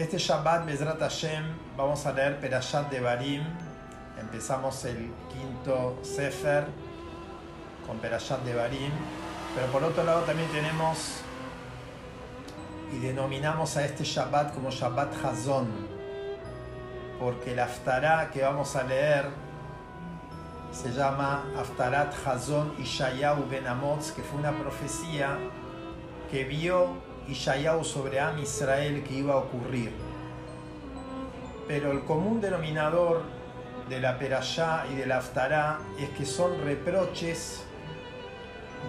Este Shabbat, Bezrat Hashem, vamos a leer Perashat de Barim. Empezamos el quinto Sefer con Perashat de Barim. Pero por otro lado también tenemos y denominamos a este Shabbat como Shabbat Hazon. Porque el Aftará que vamos a leer se llama Aftarat Hazon Ishayahu Ben Amotz, que fue una profecía que vio Ishayahu sobre Am Israel que iba a ocurrir. Pero el común denominador de la Perashá y de la Aftará es que son reproches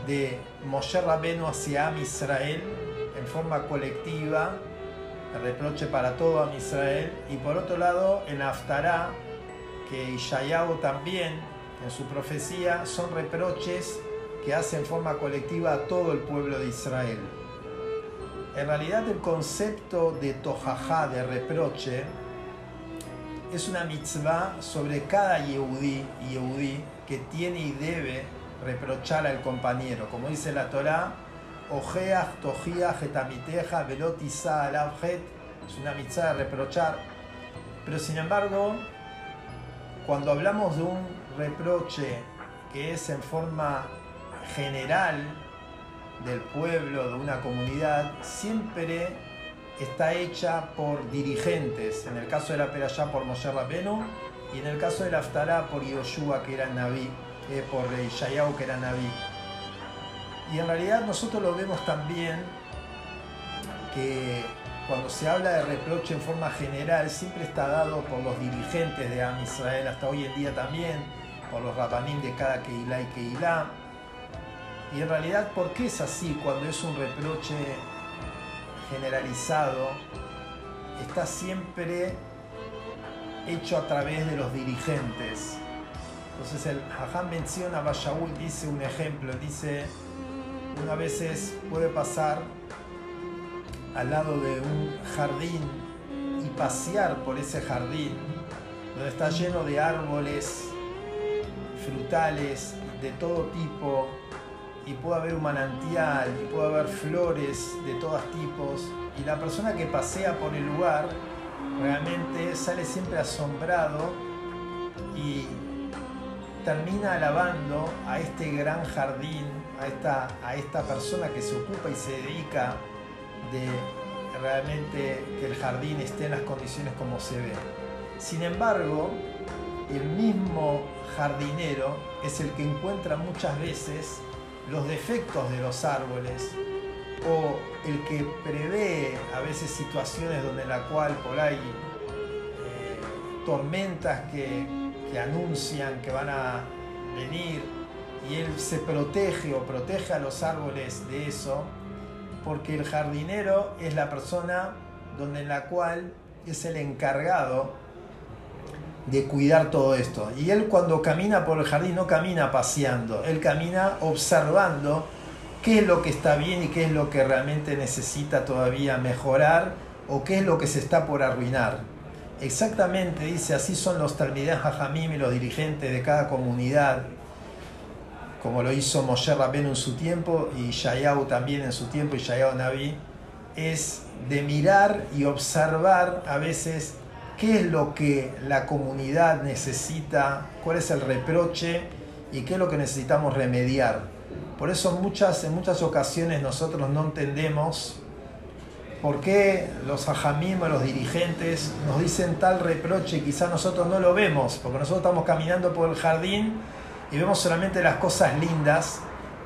de Moshe Rabenu hacia Am Israel en forma colectiva, reproche para todo Am Israel, y por otro lado en Aftará, que Ishayahu también en su profecía son reproches que hace en forma colectiva a todo el pueblo de Israel. En realidad el concepto de tojajá, de reproche, es una mitzvah sobre cada yehudí yehudí que tiene y debe reprochar al compañero. Como dice la Torá, ojeach, tojiach, etamiteja, velotiza, alabjet, es una mitzvah de reprochar. Pero sin embargo, cuando hablamos de un reproche que es en forma general, del pueblo, de una comunidad, siempre está hecha por dirigentes. En el caso de la Perashá por Moshe Rabenu y en el caso de la Aftará por Yoshua, que era Naví, eh, por Ishayahu, que era Naví. Y en realidad nosotros lo vemos también que cuando se habla de reproche en forma general, siempre está dado por los dirigentes de Am Israel, hasta hoy en día también, por los rabanim de cada Keilah y Keilah y en realidad, ¿por qué es así cuando es un reproche generalizado? Está siempre hecho a través de los dirigentes. Entonces el Hajam menciona, Bashaul dice un ejemplo, dice, una veces puede pasar al lado de un jardín y pasear por ese jardín, donde está lleno de árboles frutales de todo tipo, y puede haber un manantial y puede haber flores de todos tipos y la persona que pasea por el lugar realmente sale siempre asombrado y termina alabando a este gran jardín, a esta, a esta persona que se ocupa y se dedica de realmente que el jardín esté en las condiciones como se ve. Sin embargo, el mismo jardinero es el que encuentra muchas veces los defectos de los árboles o el que prevé a veces situaciones donde la cual por ahí eh, tormentas que, que anuncian que van a venir y él se protege o protege a los árboles de eso porque el jardinero es la persona donde en la cual es el encargado de cuidar todo esto. Y él cuando camina por el jardín no camina paseando, él camina observando qué es lo que está bien y qué es lo que realmente necesita todavía mejorar o qué es lo que se está por arruinar. Exactamente, dice, así son los Talmideh Jajamim y los dirigentes de cada comunidad, como lo hizo Moshe Rabbeinu en su tiempo y Shayahu también en su tiempo y Shayahu Naví, es de mirar y observar a veces qué es lo que la comunidad necesita, cuál es el reproche y qué es lo que necesitamos remediar. Por eso muchas, en muchas ocasiones nosotros no entendemos por qué los ajamim o los dirigentes nos dicen tal reproche y quizás nosotros no lo vemos, porque nosotros estamos caminando por el jardín y vemos solamente las cosas lindas,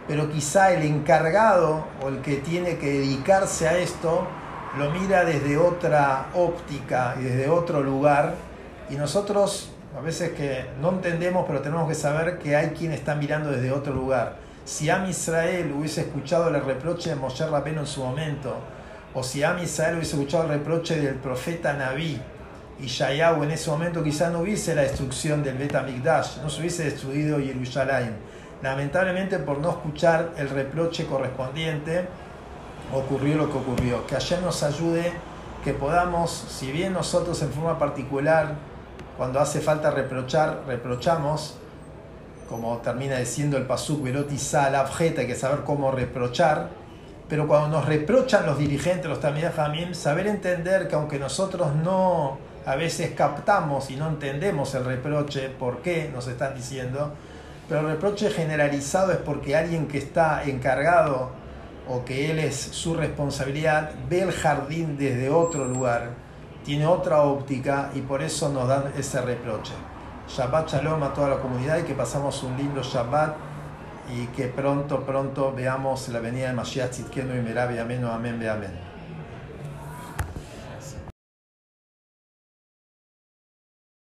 pero quizá el encargado o el que tiene que dedicarse a esto lo mira desde otra óptica y desde otro lugar y nosotros a veces que no entendemos pero tenemos que saber que hay quien está mirando desde otro lugar. Si Am Israel hubiese escuchado el reproche de Moshe Rabbeinu en su momento o si Am Israel hubiese escuchado el reproche del profeta Naví y Shayahu en ese momento quizás no hubiese la destrucción del Bet Amikdash, no se hubiese destruido Jerusalén. Lamentablemente por no escuchar el reproche correspondiente, ocurrió lo que ocurrió. Que ayer nos ayude, que podamos, si bien nosotros en forma particular, cuando hace falta reprochar, reprochamos, como termina diciendo el Pasuk, Velotiza, la hay que saber cómo reprochar, Pero cuando nos reprochan los dirigentes, los también Jamim, saber entender que aunque nosotros no a veces captamos y no entendemos el reproche, por qué nos están diciendo, pero el reproche generalizado es porque alguien que está encargado o que él es su responsabilidad ve el jardín desde otro lugar, tiene otra óptica y por eso nos dan ese reproche. Shabbat Shalom a toda la comunidad y que pasamos un lindo Shabbat y que pronto, pronto veamos la venida de Mashiach Tzidkenu y Merabi Amén, Amén, Amén.